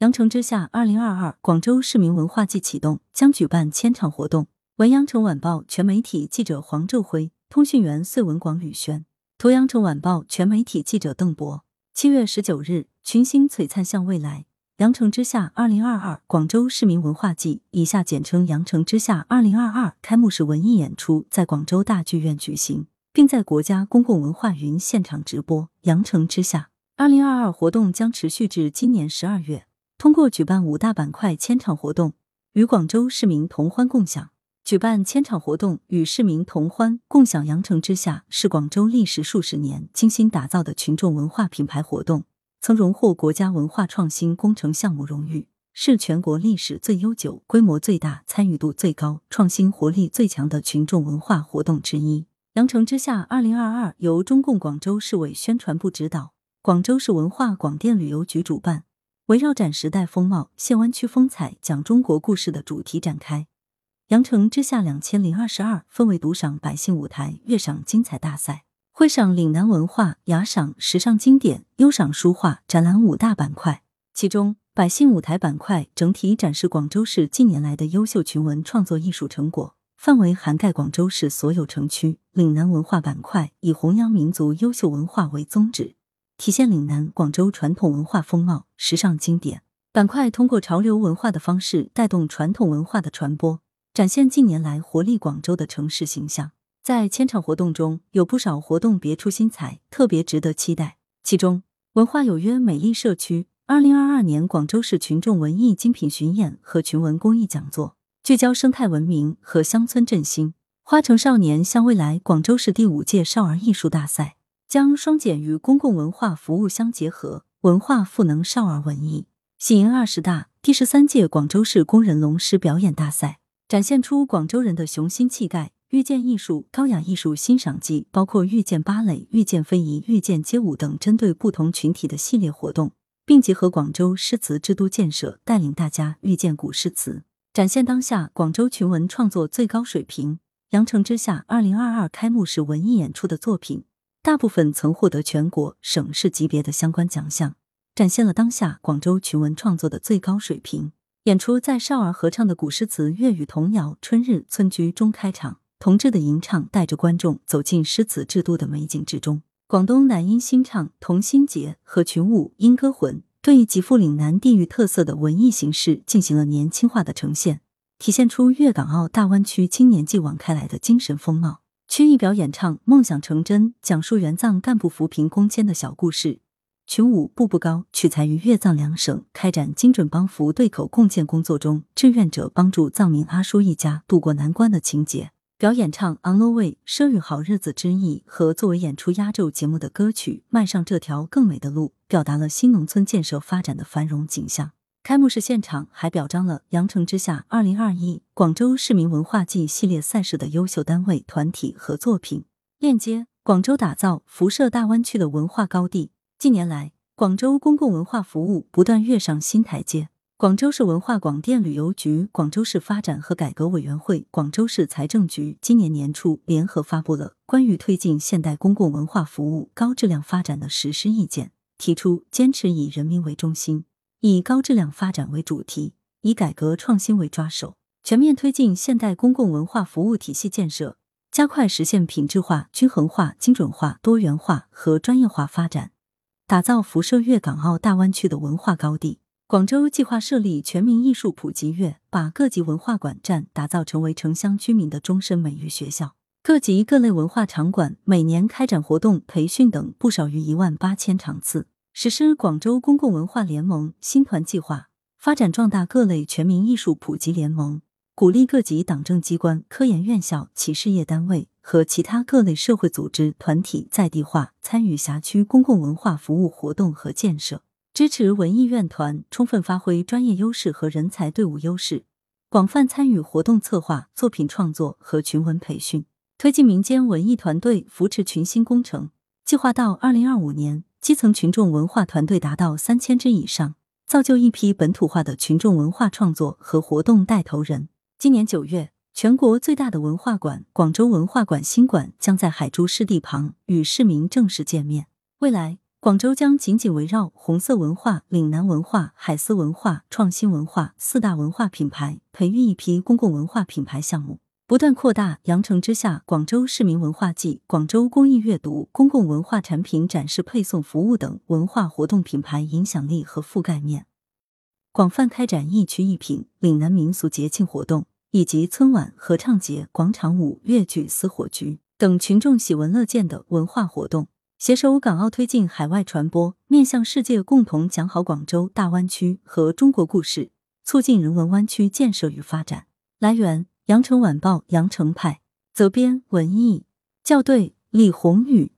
羊城之夏二零二二广州市民文化季启动，将举办千场活动。文羊城晚报全媒体记者黄昼辉，通讯员穗文广吕轩，图羊城晚报全媒体记者邓博。七月十九日，群星璀璨向未来。羊城之夏二零二二广州市民文化季（以下简称羊城之夏二零二二）开幕式文艺演出在广州大剧院举行，并在国家公共文化云现场直播。羊城之夏二零二二活动将持续至今年十二月。通过举办五大板块千场活动，与广州市民同欢共享。举办千场活动，与市民同欢共享羊城之下，是广州历时数十年精心打造的群众文化品牌活动，曾荣获国家文化创新工程项目荣誉，是全国历史最悠久、规模最大、参与度最高、创新活力最强的群众文化活动之一。羊城之下二零二二由中共广州市委宣传部指导，广州市文化广电旅游局主办。围绕展时代风貌、现湾区风采、讲中国故事的主题展开。羊城之夏两千零二十二分为独赏、百姓舞台、乐赏精彩大赛，会赏岭南文化、雅赏时尚经典、优赏书画展览五大板块。其中，百姓舞台板块整体展示广州市近年来的优秀群文创作艺术成果，范围涵盖广州市所有城区。岭南文化板块以弘扬民族优秀文化为宗旨。体现岭南、广州传统文化风貌、时尚经典板块，通过潮流文化的方式带动传统文化的传播，展现近年来活力广州的城市形象。在千场活动中，有不少活动别出心裁，特别值得期待。其中，文化有约美丽社区二零二二年广州市群众文艺精品巡演和群文公益讲座，聚焦生态文明和乡村振兴。花城少年向未来广州市第五届少儿艺术大赛。将双减与公共文化服务相结合，文化赋能少儿文艺。喜迎二十大第十三届广州市工人龙狮表演大赛，展现出广州人的雄心气概。遇见艺术、高雅艺术欣赏季，包括遇见芭蕾、遇见非遗、遇见街舞等针对不同群体的系列活动，并结合广州诗词之都建设，带领大家遇见古诗词，展现当下广州群文创作最高水平。羊城之下二零二二开幕式文艺演出的作品。大部分曾获得全国、省市级别的相关奖项，展现了当下广州群文创作的最高水平。演出在少儿合唱的古诗词、粤语童谣《春日村居》中开场，同志的吟唱带着观众走进诗词制度的美景之中。广东南音新唱《同心结》和群舞《莺歌魂》，对极富岭南地域特色的文艺形式进行了年轻化的呈现，体现出粤港澳大湾区青年继往开来的精神风貌。曲艺表演唱《梦想成真》，讲述援藏干部扶贫攻坚的小故事；群舞《步步高》，取材于粤藏两省开展精准帮扶对口共建工作中，志愿者帮助藏民阿叔一家渡过难关的情节。表演唱《On the Way》，奢与好日子之意和作为演出压轴节目的歌曲《迈上这条更美的路》，表达了新农村建设发展的繁荣景象。开幕式现场还表彰了“羊城之夏”二零二一广州市民文化季系列赛事的优秀单位、团体和作品。链接广州打造辐射大湾区的文化高地。近年来，广州公共文化服务不断跃上新台阶。广州市文化广电旅游局、广州市发展和改革委员会、广州市财政局今年年初联合发布了《关于推进现代公共文化服务高质量发展的实施意见》，提出坚持以人民为中心。以高质量发展为主题，以改革创新为抓手，全面推进现代公共文化服务体系建设，加快实现品质化、均衡化、精准化、多元化和专业化发展，打造辐射粤港澳大湾区的文化高地。广州计划设立全民艺术普及月，把各级文化馆站打造成为城乡居民的终身美育学校。各级各类文化场馆每年开展活动、培训等不少于一万八千场次。实施广州公共文化联盟新团计划，发展壮大各类全民艺术普及联盟，鼓励各级党政机关、科研院校、企事业单位和其他各类社会组织团体在地化参与辖区公共文化服务活动和建设，支持文艺院团充分发挥专业优势和人才队伍优势，广泛参与活动策划、作品创作和群文培训，推进民间文艺团队扶持群星工程。计划到二零二五年。基层群众文化团队达到三千支以上，造就一批本土化的群众文化创作和活动带头人。今年九月，全国最大的文化馆——广州文化馆新馆将在海珠湿地旁与市民正式见面。未来，广州将紧紧围绕红色文化、岭南文化、海丝文化、创新文化四大文化品牌，培育一批公共文化品牌项目，不断扩大“羊城之下”广州市民文化季、广州公益阅读、公共文化产品展示配送服务等文化活动品牌影响力和覆盖面，广泛开展一区一品岭南民俗节庆活动。以及春晚、合唱节、广场舞、粤剧、私火局等群众喜闻乐见的文化活动，携手港澳推进海外传播，面向世界共同讲好广州大湾区和中国故事，促进人文湾区建设与发展。来源：羊城晚报羊城派，责编：文艺，校对：李宏宇。